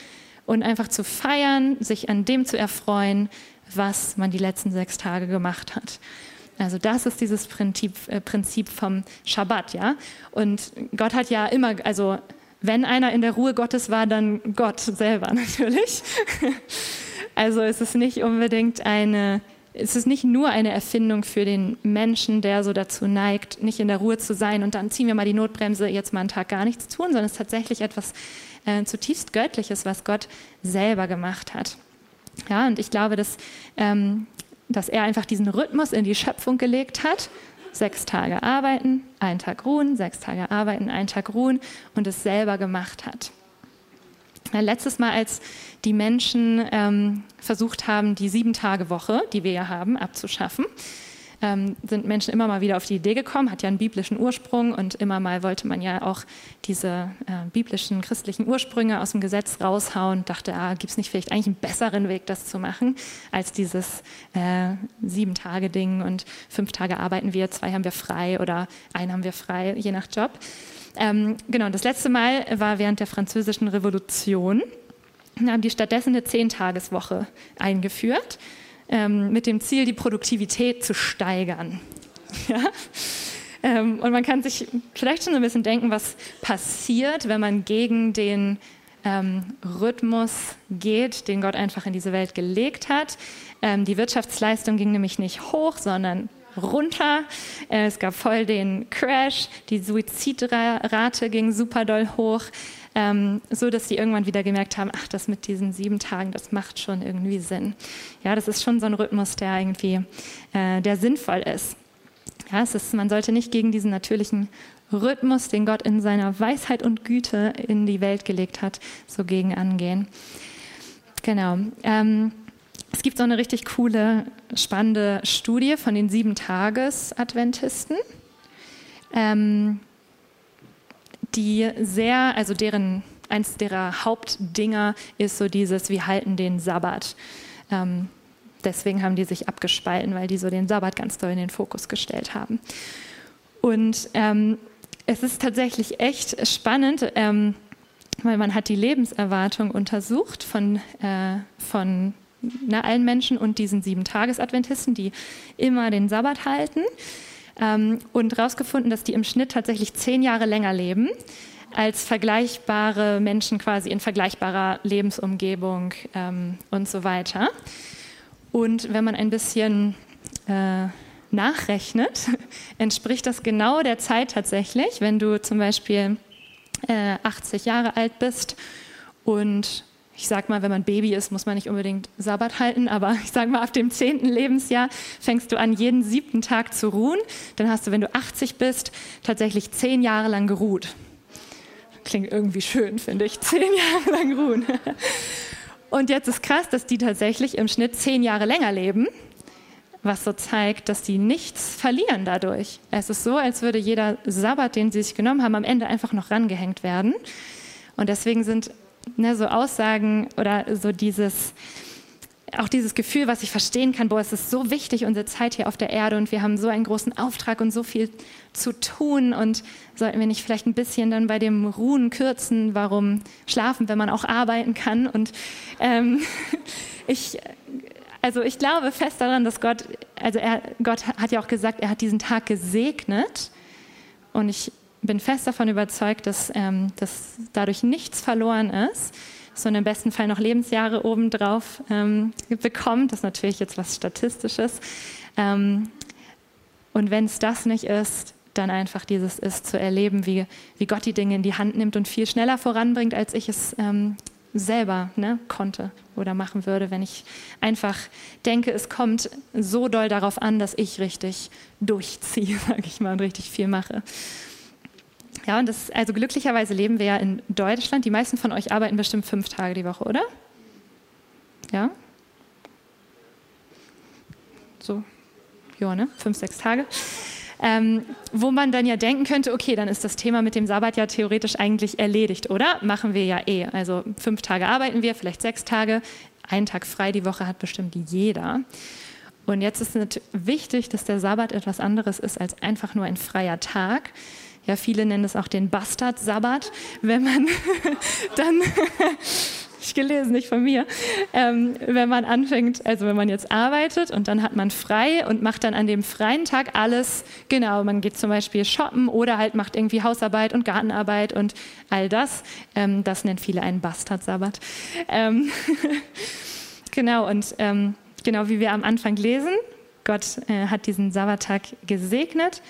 und einfach zu feiern, sich an dem zu erfreuen, was man die letzten sechs Tage gemacht hat. Also das ist dieses Prinzip, äh, Prinzip vom Schabbat, ja. Und Gott hat ja immer, also wenn einer in der Ruhe Gottes war, dann Gott selber (laughs) natürlich. also es ist nicht unbedingt eine, es ist nicht nur eine Erfindung für den Menschen, der so dazu neigt, nicht in der Ruhe zu sein und dann ziehen wir mal die Notbremse, jetzt mal einen Tag gar nichts tun, sondern es ist tatsächlich etwas äh, zutiefst Göttliches, was Gott selber gemacht hat. Ja, und ich glaube, dass, ähm, dass er einfach diesen Rhythmus in die Schöpfung gelegt hat. Sechs Tage arbeiten, einen Tag ruhen, sechs Tage arbeiten, einen Tag ruhen und es selber gemacht hat. Letztes Mal, als die Menschen ähm, versucht haben, die Sieben-Tage-Woche, die wir ja haben, abzuschaffen, ähm, sind Menschen immer mal wieder auf die Idee gekommen, hat ja einen biblischen Ursprung und immer mal wollte man ja auch diese äh, biblischen christlichen Ursprünge aus dem Gesetz raushauen, dachte, ah, gibt es nicht vielleicht eigentlich einen besseren Weg, das zu machen, als dieses äh, Sieben-Tage-Ding und fünf Tage arbeiten wir, zwei haben wir frei oder einen haben wir frei, je nach Job. Ähm, genau, das letzte Mal war während der Französischen Revolution. Da haben die stattdessen eine Zehntageswoche eingeführt ähm, mit dem Ziel, die Produktivität zu steigern. (laughs) Ja? Ähm, und man kann sich vielleicht schon ein bisschen denken, was passiert, wenn man gegen den ähm, Rhythmus geht, den Gott einfach in diese Welt gelegt hat. Ähm, die Wirtschaftsleistung ging nämlich nicht hoch, sondern runter. Äh, es gab voll den Crash, die Suizidrate ging super doll hoch ähm, so dass sie irgendwann wieder gemerkt haben, ach, das mit diesen sieben Tagen, das macht schon irgendwie Sinn. Ja, das ist schon so ein Rhythmus, der irgendwie, äh, der sinnvoll ist. Ja, es ist, man sollte nicht gegen diesen natürlichen Rhythmus, den Gott in seiner Weisheit und Güte in die Welt gelegt hat, so gegen angehen. Genau. Ähm, es gibt so eine richtig coole, spannende Studie von den Sieben-Tages-Adventisten. Ähm, die sehr, also deren, eins derer Hauptdinger ist so dieses, wir halten den Sabbat. Ähm, deswegen haben die sich abgespalten, weil die so den Sabbat ganz doll in den Fokus gestellt haben. Und ähm, es ist tatsächlich echt spannend, ähm, weil man hat die Lebenserwartung untersucht von, äh, von na, allen Menschen und diesen sieben Tagesadventisten, die immer den Sabbat halten ähm, und herausgefunden, dass die im Schnitt tatsächlich zehn Jahre länger leben als vergleichbare Menschen quasi in vergleichbarer Lebensumgebung ähm, und so weiter. Und wenn man ein bisschen äh, nachrechnet, (laughs) entspricht das genau der Zeit tatsächlich, wenn du zum Beispiel äh, 80 Jahre alt bist und ich sag mal, wenn man Baby ist, muss man nicht unbedingt Sabbat halten, aber (laughs) ich sag mal, ab dem zehnten Lebensjahr fängst du an, jeden siebten Tag zu ruhen. Dann hast du, wenn du 80 bist, tatsächlich zehn Jahre lang geruht. Klingt irgendwie schön, finde ich. Zehn (laughs) Jahre lang ruhen. Und jetzt ist krass, dass die tatsächlich im Schnitt zehn Jahre länger leben, was so zeigt, dass die nichts verlieren dadurch. Es ist so, als würde jeder Sabbat, den sie sich genommen haben, am Ende einfach noch rangehängt werden. Und deswegen sind ne, so Aussagen oder so dieses, auch dieses Gefühl, was ich verstehen kann, boah, es ist so wichtig, unsere Zeit hier auf der Erde und wir haben so einen großen Auftrag und so viel zu tun und sollten wir nicht vielleicht ein bisschen dann bei dem Ruhen kürzen, warum schlafen, wenn man auch arbeiten kann und ähm, (laughs) ich, also ich glaube fest daran, dass Gott, also er, Gott hat ja auch gesagt, er hat diesen Tag gesegnet und ich bin fest davon überzeugt, dass, ähm, dass dadurch nichts verloren ist, sondern im besten Fall noch Lebensjahre obendrauf ähm, bekommt. Das ist natürlich jetzt was Statistisches. Ähm, und wenn es das nicht ist, dann einfach dieses ist zu erleben, wie, wie Gott die Dinge in die Hand nimmt und viel schneller voranbringt, als ich es ähm, selber ne, konnte oder machen würde, wenn ich einfach denke, es kommt so doll darauf an, dass ich richtig durchziehe, (laughs) sage ich mal, und richtig viel mache. Ja, und das, also glücklicherweise leben wir ja in Deutschland. Die meisten von euch arbeiten bestimmt fünf Tage die Woche, oder? Ja? So, ja, ne? Fünf, sechs Tage. Ähm, wo man dann ja denken könnte, okay, dann ist das Thema mit dem Sabbat ja theoretisch eigentlich erledigt, oder? Machen wir ja eh. Also fünf Tage arbeiten wir, vielleicht sechs Tage. Einen Tag frei die Woche hat bestimmt jeder. Und jetzt ist es wichtig, dass der Sabbat etwas anderes ist als einfach nur ein freier Tag. Ja, viele nennen es auch den Bastard-Sabbat, wenn man (laughs) dann (laughs) ich gelesen, nicht von mir. Ähm, wenn man anfängt, also wenn man jetzt arbeitet und dann hat man frei und macht dann an dem freien Tag alles, genau, man geht zum Beispiel shoppen oder halt macht irgendwie Hausarbeit und Gartenarbeit und all das. Ähm, das nennt viele einen Bastard-Sabbat. Ähm, (laughs) genau, und ähm, genau wie wir am Anfang lesen, Gott äh, hat diesen Sabbattag gesegnet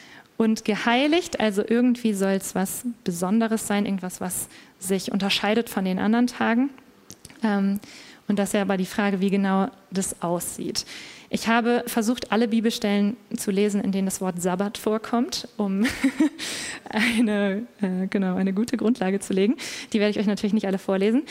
und geheiligt. Also irgendwie soll es was Besonderes sein, irgendwas, was sich unterscheidet von den anderen Tagen. Ähm, und das ist ja aber die Frage, wie genau das aussieht. Ich habe versucht, alle Bibelstellen zu lesen, in denen das Wort Sabbat vorkommt, um (laughs) eine, äh, genau, eine gute Grundlage zu legen. Die werde ich euch natürlich nicht alle vorlesen.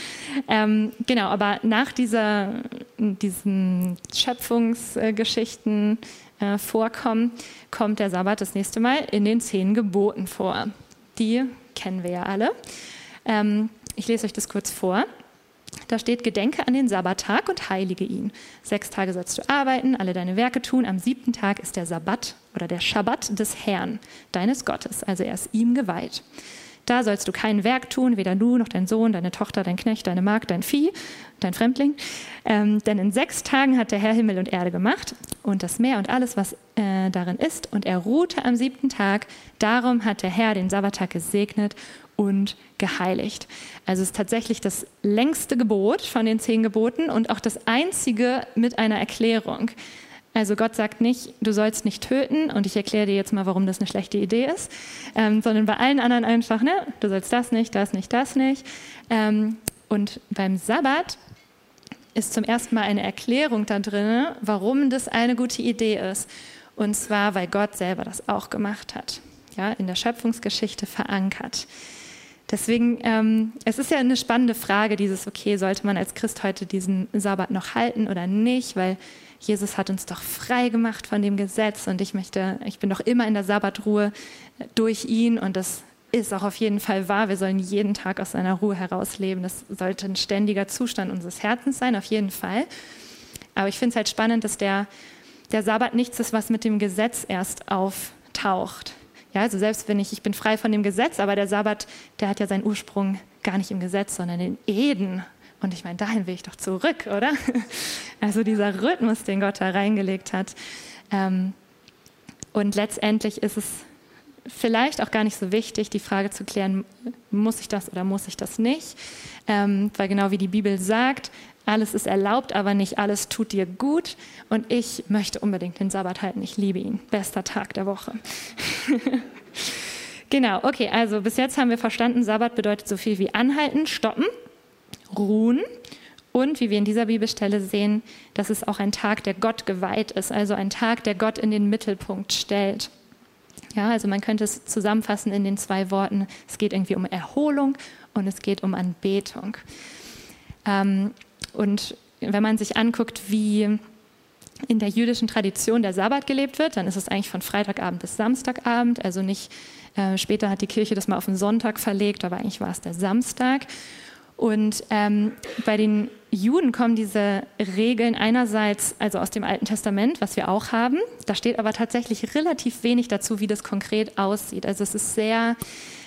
Ähm, genau, aber nach dieser, diesen Schöpfungsgeschichten äh, vorkommen, kommt der Sabbat das nächste Mal in den zehn Geboten vor. Die kennen wir ja alle. Ähm, ich lese euch das kurz vor. Da steht, gedenke an den Sabbattag und heilige ihn. Sechs Tage sollst du arbeiten, alle deine Werke tun. Am siebten Tag ist der Sabbat oder der Schabbat des Herrn, deines Gottes. Also er ist ihm geweiht. Da sollst du kein Werk tun, weder du noch dein Sohn, deine Tochter, dein Knecht, deine Magd, dein Vieh, dein Fremdling. Ähm, denn in sechs Tagen hat der Herr Himmel und Erde gemacht und das Meer und alles, was äh, darin ist. Und er ruhte am siebten Tag. Darum hat der Herr den Sabbattag gesegnet und geheiligt. Also es ist tatsächlich das längste Gebot von den zehn Geboten und auch das einzige mit einer Erklärung. Also Gott sagt nicht, du sollst nicht töten und ich erkläre dir jetzt mal, warum das eine schlechte Idee ist, ähm, sondern bei allen anderen einfach, ne, du sollst das nicht, das nicht, das nicht. Ähm, und beim Sabbat ist zum ersten Mal eine Erklärung da drin, warum das eine gute Idee ist. Und zwar, weil Gott selber das auch gemacht hat, ja, in der Schöpfungsgeschichte verankert. Deswegen, ähm, es ist ja eine spannende Frage, dieses, okay, sollte man als Christ heute diesen Sabbat noch halten oder nicht, weil Jesus hat uns doch frei gemacht von dem Gesetz und ich möchte, ich bin doch immer in der Sabbatruhe durch ihn und das ist auch auf jeden Fall wahr. Wir sollen jeden Tag aus seiner Ruhe herausleben. Das sollte ein ständiger Zustand unseres Herzens sein, auf jeden Fall. Aber ich finde es halt spannend, dass der, der Sabbat nichts ist, was mit dem Gesetz erst auftaucht. Ja, also selbst wenn ich, ich bin frei von dem Gesetz, aber der Sabbat, der hat ja seinen Ursprung gar nicht im Gesetz, sondern in Eden. Und ich meine, dahin will ich doch zurück, oder? (laughs) Also dieser Rhythmus, den Gott da reingelegt hat. Ähm, und letztendlich ist es vielleicht auch gar nicht so wichtig, die Frage zu klären, muss ich das oder muss ich das nicht? Ähm, weil genau wie die Bibel sagt, alles ist erlaubt, aber nicht alles tut dir gut. Und ich möchte unbedingt den Sabbat halten. Ich liebe ihn. Bester Tag der Woche. (laughs) genau, okay, also bis jetzt haben wir verstanden, Sabbat bedeutet so viel wie anhalten, stoppen ruhen und wie wir in dieser Bibelstelle sehen, dass es auch ein Tag, der Gott geweiht ist, also ein Tag, der Gott in den Mittelpunkt stellt. Ja, also man könnte es zusammenfassen in den zwei Worten, es geht irgendwie um Erholung und es geht um Anbetung. Ähm, und wenn man sich anguckt, wie in der jüdischen Tradition der Sabbat gelebt wird, dann ist es eigentlich von Freitagabend bis Samstagabend, also nicht, äh, später hat die Kirche das mal auf den Sonntag verlegt, aber eigentlich war es der Samstag. Und ähm, bei den Juden kommen diese Regeln einerseits also aus dem Alten Testament, was wir auch haben. Da steht aber tatsächlich relativ wenig dazu, wie das konkret aussieht. Also es ist sehr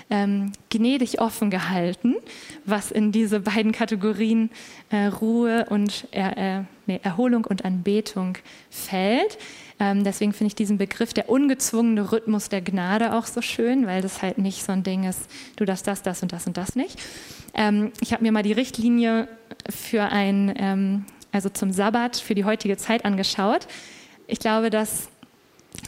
ähm, gnädig offen gehalten, was in diese beiden Kategorien äh, Ruhe und er, äh, nee, Erholung und Anbetung fällt. Ähm, deswegen finde ich diesen Begriff der ungezwungene Rhythmus der Gnade auch so schön, weil das halt nicht so ein Ding ist, du darfst das, das und das und das nicht. Ähm, ich habe mir mal die Richtlinie für ein, ähm, also zum Sabbat für die heutige Zeit angeschaut. Ich glaube, dass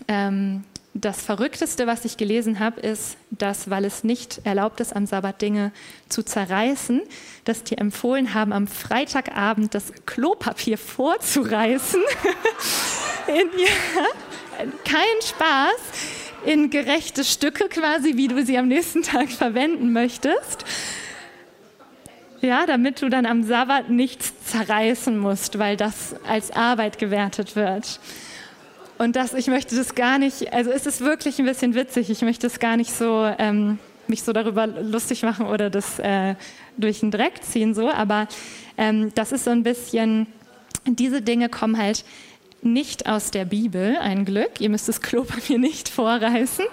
ähm, das Verrückteste, was ich gelesen habe, ist, dass, weil es nicht erlaubt ist, am Sabbat Dinge zu zerreißen, dass die empfohlen haben, am Freitagabend das Klopapier vorzureißen. (laughs) in, ja, kein Spaß. In gerechte Stücke quasi, wie du sie am nächsten Tag verwenden möchtest. Ja, damit du dann am Sabbat nichts zerreißen musst, weil das als Arbeit gewertet wird. Und das, ich möchte das gar nicht, also es ist wirklich ein bisschen witzig, ich möchte es gar nicht so, ähm, mich so darüber lustig machen oder das äh, durch den Dreck ziehen, so, aber ähm, das ist so ein bisschen, diese Dinge kommen halt nicht aus der Bibel, ein Glück, ihr müsst das Klopapier nicht vorreißen,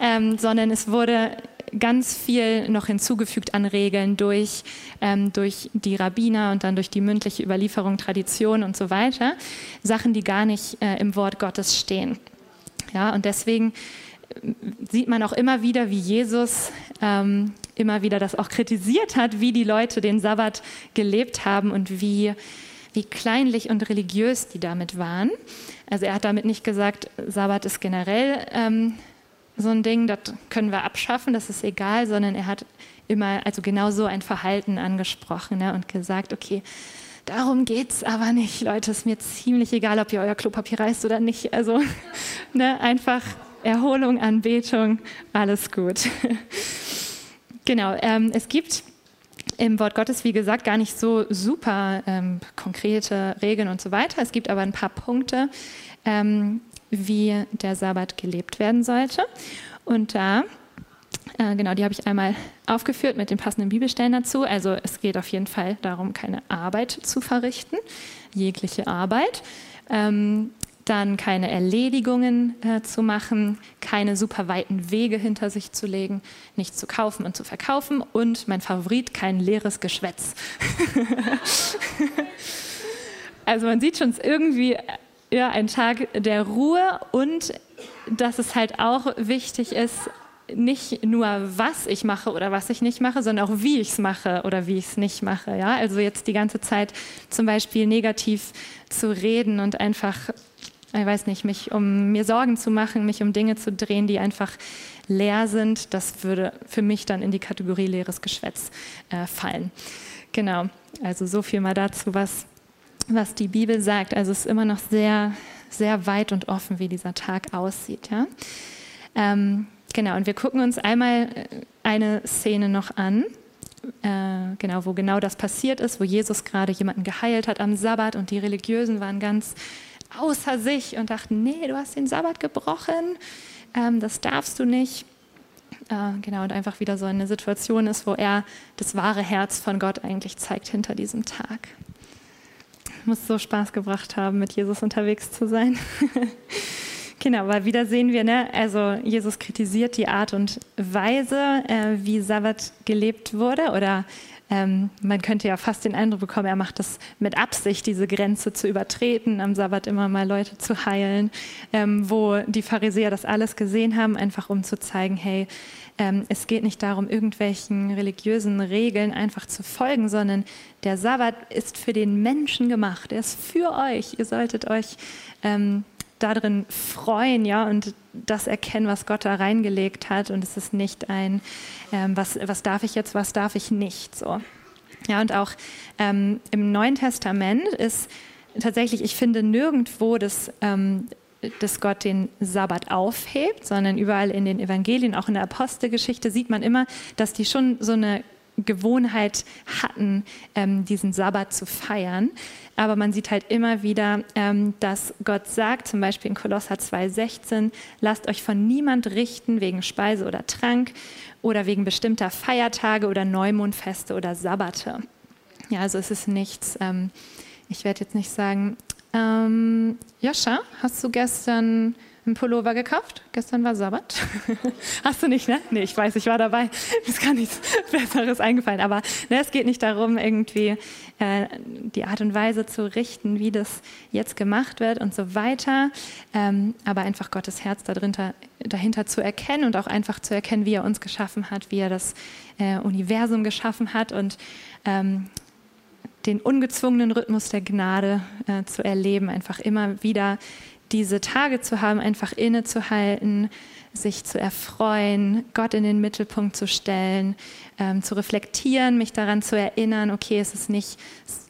ähm, sondern es wurde ganz viel noch hinzugefügt an Regeln durch, ähm, durch die Rabbiner und dann durch die mündliche Überlieferung, Tradition und so weiter. Sachen, die gar nicht äh, im Wort Gottes stehen. Ja, und deswegen äh, sieht man auch immer wieder, wie Jesus ähm, immer wieder das auch kritisiert hat, wie die Leute den Sabbat gelebt haben und wie, wie kleinlich und religiös die damit waren. Also er hat damit nicht gesagt, Sabbat ist generell ähm, so ein Ding, das können wir abschaffen, das ist egal, sondern er hat immer also genau so ein Verhalten angesprochen ne, und gesagt, okay, darum geht es aber nicht, Leute, ist mir ziemlich egal, ob ihr euer Klopapier reißt oder nicht. Also (laughs) ne, einfach Erholung, Anbetung, alles gut. (laughs) genau, ähm, es gibt im Wort Gottes, wie gesagt, gar nicht so super ähm, konkrete Regeln und so weiter. Es gibt aber ein paar Punkte, ähm, wie der Sabbat gelebt werden sollte. Und da, äh, genau, die habe ich einmal aufgeführt mit den passenden Bibelstellen dazu. Also es geht auf jeden Fall darum, keine Arbeit zu verrichten, jegliche Arbeit. Ähm, dann keine Erledigungen äh, zu machen, keine super weiten Wege hinter sich zu legen, nichts zu kaufen und zu verkaufen und mein Favorit, kein leeres Geschwätz. (laughs) also man sieht schon, es irgendwie ja, ein Tag der Ruhe und dass es halt auch wichtig ist, nicht nur was ich mache oder was ich nicht mache, sondern auch wie ich es mache oder wie ich es nicht mache. Ja? Also jetzt die ganze Zeit zum Beispiel negativ zu reden und einfach, ich weiß nicht, mich um mir Sorgen zu machen, mich um Dinge zu drehen, die einfach leer sind, das würde für mich dann in die Kategorie leeres Geschwätz äh, fallen. Genau, also so viel mal dazu, was was die Bibel sagt. Also es ist immer noch sehr, sehr weit und offen, wie dieser Tag aussieht. Ja? Ähm, genau, und wir gucken uns einmal äh, eine Szene noch an, äh, genau, wo genau das passiert ist, wo Jesus gerade jemanden geheilt hat am Sabbat und die Religiösen waren ganz außer sich und dachten, nee, du hast den Sabbat gebrochen, ähm, das darfst du nicht. Äh, genau, und einfach wieder so eine Situation ist, wo er das wahre Herz von Gott eigentlich zeigt hinter diesem Tag muss so Spaß gebracht haben, mit Jesus unterwegs zu sein. (laughs) genau, weil wieder sehen wir, ne, also Jesus kritisiert die Art und Weise, äh, wie Sabbat gelebt wurde oder ähm, man könnte ja fast den Eindruck bekommen, er macht das mit Absicht, diese Grenze zu übertreten, am Sabbat immer mal Leute zu heilen, ähm, wo die Pharisäer das alles gesehen haben, einfach um zu zeigen, hey, ähm, es geht nicht darum, irgendwelchen religiösen Regeln einfach zu folgen, sondern der Sabbat ist für den Menschen gemacht. Er ist für euch. Ihr solltet euch ähm, darin freuen, ja, und das erkennen, was Gott da reingelegt hat. Und es ist nicht ein, ähm, was, was darf ich jetzt, was darf ich nicht, so. Ja, und auch ähm, im Neuen Testament ist tatsächlich, ich finde nirgendwo das ähm, dass Gott den Sabbat aufhebt, sondern überall in den Evangelien, auch in der Apostelgeschichte, sieht man immer, dass die schon so eine Gewohnheit hatten, ähm, diesen Sabbat zu feiern. Aber man sieht halt immer wieder, ähm, dass Gott sagt, zum Beispiel in Kolosser 2,16, lasst euch von niemand richten wegen Speise oder Trank oder wegen bestimmter Feiertage oder Neumondfeste oder Sabbate. Ja, also es ist nichts, ähm, ich werde jetzt nicht sagen, ähm, Joscha, hast du gestern einen Pullover gekauft? Gestern war Sabbat. (laughs) hast du nicht, ne? Nee, ich weiß, ich war dabei. Mir (laughs) ist gar nichts (laughs) Besseres eingefallen. Aber ne, es geht nicht darum, irgendwie äh, die Art und Weise zu richten, wie das jetzt gemacht wird und so weiter. Ähm, aber einfach Gottes Herz dahinter, dahinter zu erkennen und auch einfach zu erkennen, wie er uns geschaffen hat, wie er das äh, Universum geschaffen hat und ähm, den ungezwungenen Rhythmus der Gnade äh, zu erleben, einfach immer wieder diese Tage zu haben, einfach innezuhalten, sich zu erfreuen, Gott in den Mittelpunkt zu stellen, ähm, zu reflektieren, mich daran zu erinnern, okay, es ist nicht,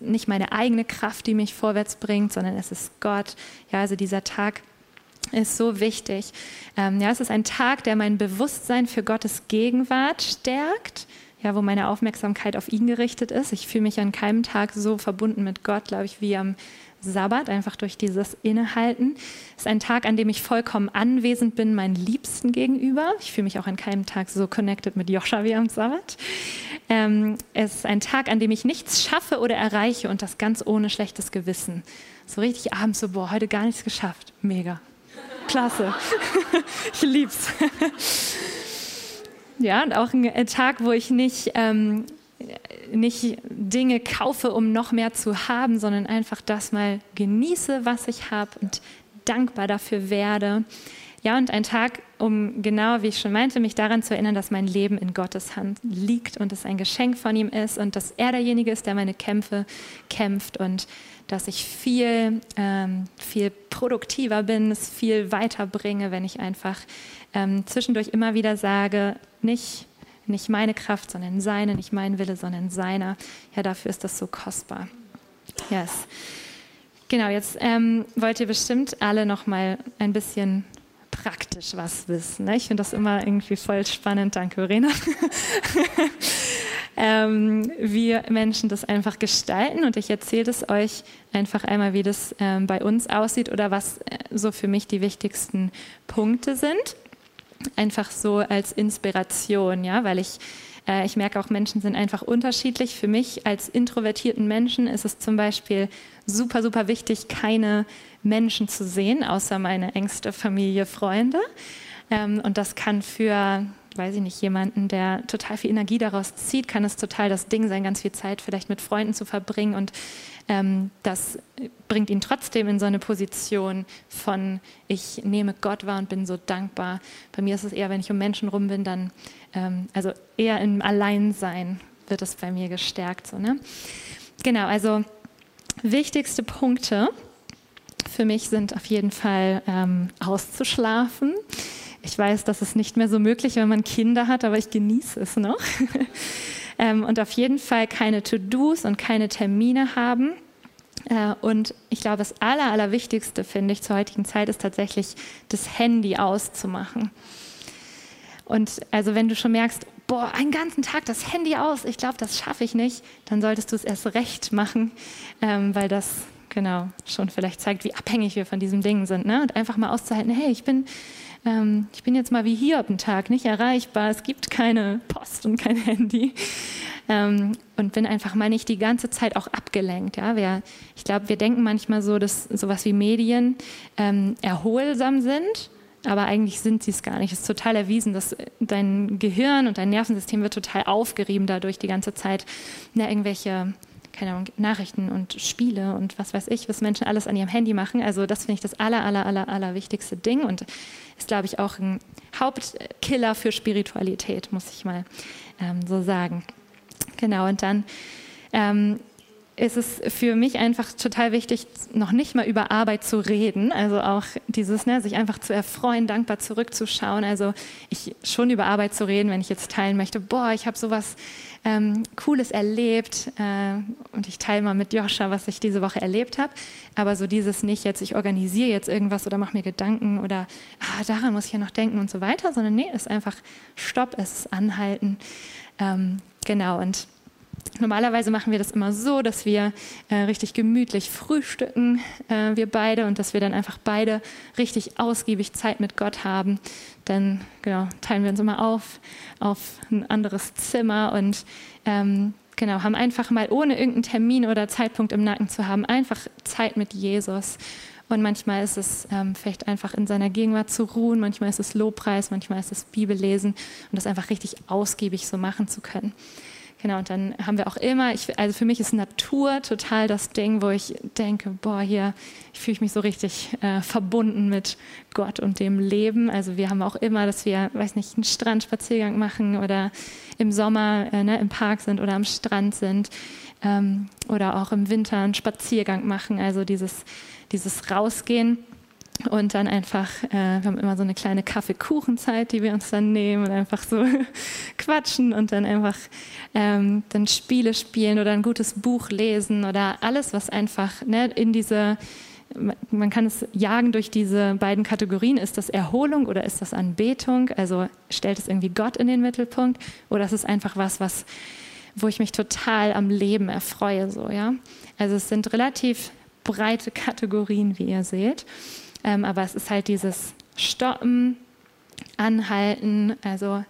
nicht meine eigene Kraft, die mich vorwärts bringt, sondern es ist Gott. Ja, also dieser Tag ist so wichtig. Ähm, ja, es ist ein Tag, der mein Bewusstsein für Gottes Gegenwart stärkt, ja, wo meine Aufmerksamkeit auf ihn gerichtet ist. Ich fühle mich an keinem Tag so verbunden mit Gott, glaube ich, wie am Sabbat, einfach durch dieses Innehalten. Es ist ein Tag, an dem ich vollkommen anwesend bin, meinen Liebsten gegenüber. Ich fühle mich auch an keinem Tag so connected mit Joscha wie am Sabbat. Ähm, es ist ein Tag, an dem ich nichts schaffe oder erreiche und das ganz ohne schlechtes Gewissen. So richtig abends so, boah, heute gar nichts geschafft. Mega. Klasse. (laughs) ich lieb's. (laughs) ja, und auch ein Tag, wo ich nicht ähm, nicht Dinge kaufe, um noch mehr zu haben, sondern einfach das mal genieße, was ich habe und dankbar dafür werde. Ja, und ein Tag, um genau, wie ich schon meinte, mich daran zu erinnern, dass mein Leben in Gottes Hand liegt und es ein Geschenk von ihm ist und dass er derjenige ist, der meine Kämpfe kämpft und dass ich viel, ähm, viel produktiver bin, es viel weiterbringe, wenn ich einfach ähm, zwischendurch immer wieder sage, nicht nicht meine Kraft, sondern seine, nicht mein Wille, sondern seiner. Ja, dafür ist das so kostbar. Yes. Genau, jetzt ähm, wollt ihr bestimmt alle noch mal ein bisschen praktisch was wissen. Ne? Ich finde das immer irgendwie voll spannend. Danke, Verena. (laughs) ähm, wie Menschen das einfach gestalten. Und ich erzähle es euch einfach einmal, wie das ähm, bei uns aussieht oder was äh, so für mich die wichtigsten Punkte sind einfach so als Inspiration, ja, weil ich äh, ich merke auch, Menschen sind einfach unterschiedlich. Für mich als introvertierten Menschen ist es zum Beispiel super, super wichtig, keine Menschen zu sehen, außer meine engste Familie, Freunde. Ähm, und das kann für, weiß ich nicht, jemanden, der total viel Energie daraus zieht, kann es total das Ding sein, ganz viel Zeit vielleicht mit Freunden zu verbringen und ähm, das bringt ihn trotzdem in so eine Position von, ich nehme Gott wahr und bin so dankbar. Bei mir ist es eher, wenn ich um Menschen rum bin, dann, ähm, also eher im Alleinsein wird es bei mir gestärkt. So, ne? Genau, also wichtigste Punkte für mich sind auf jeden Fall ähm, auszuschlafen. Ich weiß, das ist nicht mehr so möglich, wenn man Kinder hat, aber ich genieße es noch. (laughs) ähm, und auf jeden Fall keine To-Dos und keine Termine haben. Äh, und ich glaube, das Aller, Allerwichtigste, finde ich, zur heutigen Zeit ist tatsächlich, das Handy auszumachen. Und also wenn du schon merkst, boah, einen ganzen Tag das Handy aus, ich glaube, das schaffe ich nicht, dann solltest du es erst recht machen, ähm, weil das genau schon vielleicht zeigt, wie abhängig wir von diesem Ding sind. Ne? Und einfach mal auszuhalten, hey, ich bin ähm, ich bin jetzt mal wie hier auf dem Tag, nicht erreichbar, es gibt keine Post und kein Handy. Ähm, und bin einfach mal nicht die ganze Zeit auch abgelenkt. Ja? Wir, ich glaube, wir denken manchmal so, dass sowas wie Medien ähm, erholsam sind, aber eigentlich sind sie es gar nicht. Es ist total erwiesen, dass dein Gehirn und dein Nervensystem wird total aufgerieben dadurch die ganze Zeit. Ja, irgendwelche keine Ahnung, Nachrichten und Spiele und was weiß ich, was Menschen alles an ihrem Handy machen. Also das finde ich das aller, aller, aller, aller wichtigste Ding und ist, glaube ich, auch ein Hauptkiller für Spiritualität, muss ich mal ähm, so sagen. Genau, und dann ähm, ist es für mich einfach total wichtig, noch nicht mal über Arbeit zu reden. Also auch dieses, ne, sich einfach zu erfreuen, dankbar zurückzuschauen. Also ich schon über Arbeit zu reden, wenn ich jetzt teilen möchte, boah, ich habe sowas ähm, Cooles erlebt äh, und ich teile mal mit Joscha, was ich diese Woche erlebt habe. Aber so dieses nicht jetzt, ich organisiere jetzt irgendwas oder mache mir Gedanken oder ah, daran muss ich ja noch denken und so weiter, sondern nee, es ist einfach Stopp, es ist Anhalten. Ähm, genau und Normalerweise machen wir das immer so, dass wir äh, richtig gemütlich frühstücken, äh, wir beide, und dass wir dann einfach beide richtig ausgiebig Zeit mit Gott haben. Dann genau, teilen wir uns immer auf auf ein anderes Zimmer und ähm, genau, haben einfach mal, ohne irgendeinen Termin oder Zeitpunkt im Nacken zu haben, einfach Zeit mit Jesus. Und manchmal ist es ähm, vielleicht einfach in seiner Gegenwart zu ruhen, manchmal ist es Lobpreis, manchmal ist es Bibellesen und das einfach richtig ausgiebig so machen zu können. Genau, und dann haben wir auch immer, ich, also für mich ist Natur total das Ding, wo ich denke, boah, hier, ich fühle mich so richtig äh, verbunden mit Gott und dem Leben. Also wir haben auch immer, dass wir, weiß nicht, einen Strandspaziergang machen oder im Sommer äh, ne, im Park sind oder am Strand sind ähm, oder auch im Winter einen Spaziergang machen. Also dieses, dieses Rausgehen und dann einfach, äh, wir haben immer so eine kleine Kaffeekuchenzeit, die wir uns dann nehmen und einfach so (laughs) quatschen und dann einfach ähm, dann Spiele spielen oder ein gutes Buch lesen oder alles, was einfach ne, in diese, man kann es jagen durch diese beiden Kategorien. Ist das Erholung oder ist das Anbetung? Also stellt es irgendwie Gott in den Mittelpunkt oder ist es einfach was, was wo ich mich total am Leben erfreue, so ja. Also es sind relativ breite Kategorien, wie ihr seht. Ähm, aber es ist halt dieses Stoppen, Anhalten, also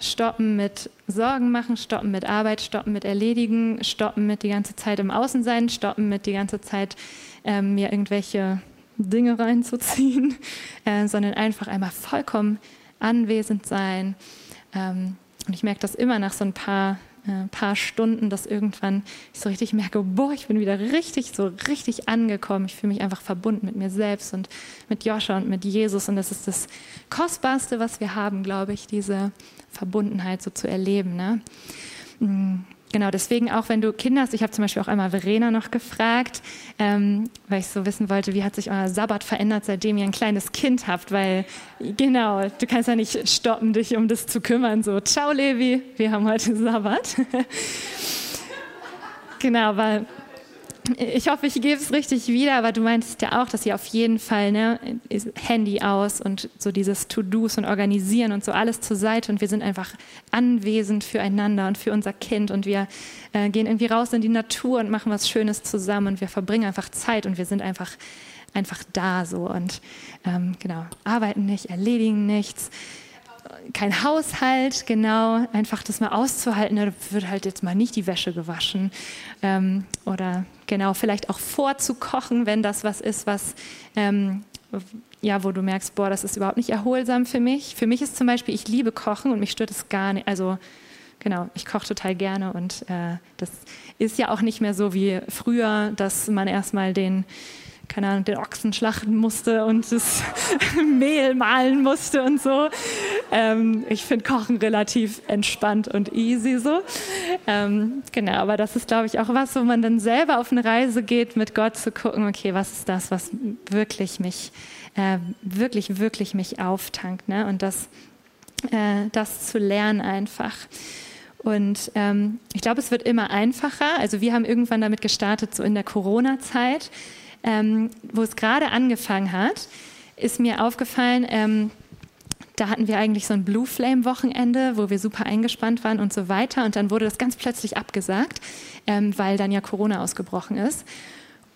Stoppen mit Sorgen machen, stoppen mit Arbeit, stoppen mit Erledigen, stoppen mit die ganze Zeit im Außen sein, stoppen mit die ganze Zeit ähm, mir irgendwelche Dinge reinzuziehen, (laughs) äh, sondern einfach einmal vollkommen anwesend sein. Ähm, und ich merke das immer nach so ein paar äh, paar Stunden, dass irgendwann ich so richtig merke, boah, ich bin wieder richtig, so richtig angekommen. Ich fühle mich einfach verbunden mit mir selbst und mit Joscha und mit Jesus. Und das ist das Kostbarste, was wir haben, glaube ich, diese Verbundenheit so zu erleben. Ne? Genau, deswegen auch wenn du Kinder hast, ich habe zum Beispiel auch einmal Verena noch gefragt, ähm, weil ich so wissen wollte, wie hat sich euer Sabbat verändert, seitdem ihr ein kleines Kind habt, weil genau, du kannst ja nicht stoppen, dich um das zu kümmern, so, ciao Levi, wir haben heute Sabbat. (laughs) genau, weil ich hoffe, ich gebe es richtig wieder, aber du meintest ja auch, dass ihr auf jeden Fall ne, Handy aus und so dieses To-Dos und Organisieren und so alles zur Seite und wir sind einfach anwesend füreinander und für unser Kind und wir äh, gehen irgendwie raus in die Natur und machen was Schönes zusammen und wir verbringen einfach Zeit und wir sind einfach einfach da so und ähm, genau arbeiten nicht, erledigen nichts kein Haushalt, genau, einfach das mal auszuhalten, da wird halt jetzt mal nicht die Wäsche gewaschen ähm, oder genau, vielleicht auch vorzukochen, wenn das was ist, was ähm, ja, wo du merkst, boah, das ist überhaupt nicht erholsam für mich. Für mich ist zum Beispiel, ich liebe Kochen und mich stört es gar nicht, also genau, ich koche total gerne und äh, das ist ja auch nicht mehr so wie früher, dass man erstmal den keine Ahnung, den Ochsen schlachten musste und das (laughs) Mehl mahlen musste und so. Ähm, ich finde Kochen relativ entspannt und easy so. Ähm, genau, aber das ist, glaube ich, auch was, wo man dann selber auf eine Reise geht, mit Gott zu gucken, okay, was ist das, was wirklich mich, äh, wirklich, wirklich mich auftankt. Ne? Und das, äh, das zu lernen einfach. Und ähm, ich glaube, es wird immer einfacher. Also wir haben irgendwann damit gestartet, so in der Corona-Zeit ähm, wo es gerade angefangen hat, ist mir aufgefallen, ähm, da hatten wir eigentlich so ein Blue Flame Wochenende, wo wir super eingespannt waren und so weiter. Und dann wurde das ganz plötzlich abgesagt, ähm, weil dann ja Corona ausgebrochen ist.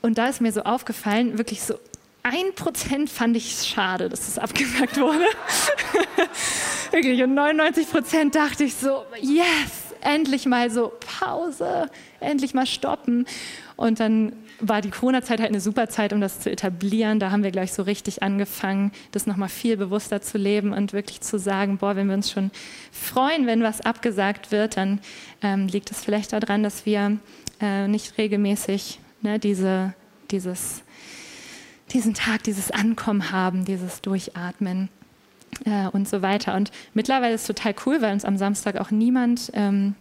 Und da ist mir so aufgefallen, wirklich so ein Prozent fand ich schade, dass es abgesagt wurde. (laughs) wirklich. Und 99 Prozent dachte ich so, yes, endlich mal so Pause, endlich mal stoppen. Und dann war die Corona-Zeit halt eine super Zeit, um das zu etablieren. Da haben wir gleich so richtig angefangen, das nochmal viel bewusster zu leben und wirklich zu sagen, boah, wenn wir uns schon freuen, wenn was abgesagt wird, dann ähm, liegt es vielleicht daran, dass wir äh, nicht regelmäßig ne, diese, dieses, diesen Tag, dieses Ankommen haben, dieses Durchatmen äh, und so weiter. Und mittlerweile ist es total cool, weil uns am Samstag auch niemand ähm,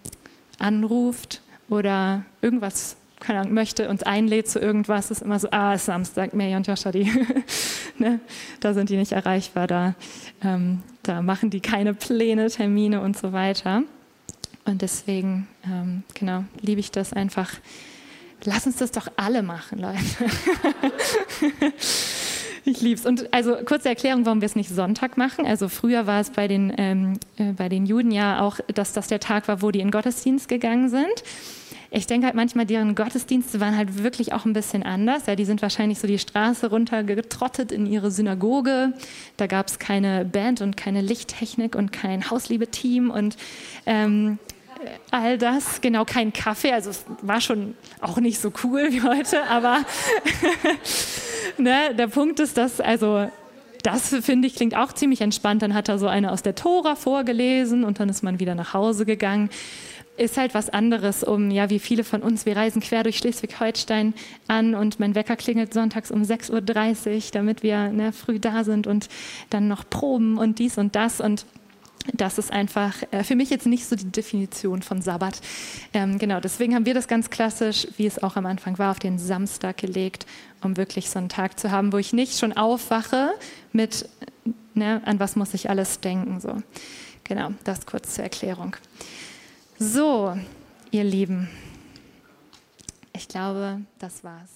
anruft oder irgendwas keine Ahnung, möchte, uns einlädt zu irgendwas, ist immer so, ah, ist Samstag, Mary und Joscha, die, (laughs) ne, da sind die nicht erreichbar, da, ähm, da machen die keine Pläne, Termine und so weiter. Und deswegen, ähm, genau, liebe ich das einfach. Lass uns das doch alle machen, Leute. (laughs) Ich liebe es. Und also kurze Erklärung, warum wir es nicht Sonntag machen. Also früher war es bei den, ähm, äh, bei den Juden ja auch, dass das der Tag war, wo die in Gottesdienst gegangen sind ich denke halt manchmal, deren Gottesdienste waren halt wirklich auch ein bisschen anders. Ja, die sind wahrscheinlich so die Straße runtergetrottet in ihre Synagoge. Da gab es keine Band und keine Lichttechnik und kein Hausliebe-Team und ähm, all das, genau kein Kaffee. Also es war schon auch nicht so cool wie heute, aber (laughs) ne, der Punkt ist, dass also das finde ich klingt auch ziemlich entspannt. Dann hat er so eine aus der Tora vorgelesen und dann ist man wieder nach Hause gegangen ist halt was anderes, um, ja, wie viele von uns, wir reisen quer durch Schleswig-Holstein an und mein Wecker klingelt sonntags um 6.30 Uhr, damit wir ne, früh da sind und dann noch proben und dies und das. Und das ist einfach äh, für mich jetzt nicht so die Definition von Sabbat. Ähm, genau, deswegen haben wir das ganz klassisch, wie es auch am Anfang war, auf den Samstag gelegt, um wirklich so einen Tag zu haben, wo ich nicht schon aufwache mit, ne, an was muss ich alles denken. So. Genau, das kurz zur Erklärung. So, ihr Lieben, ich glaube, das war's.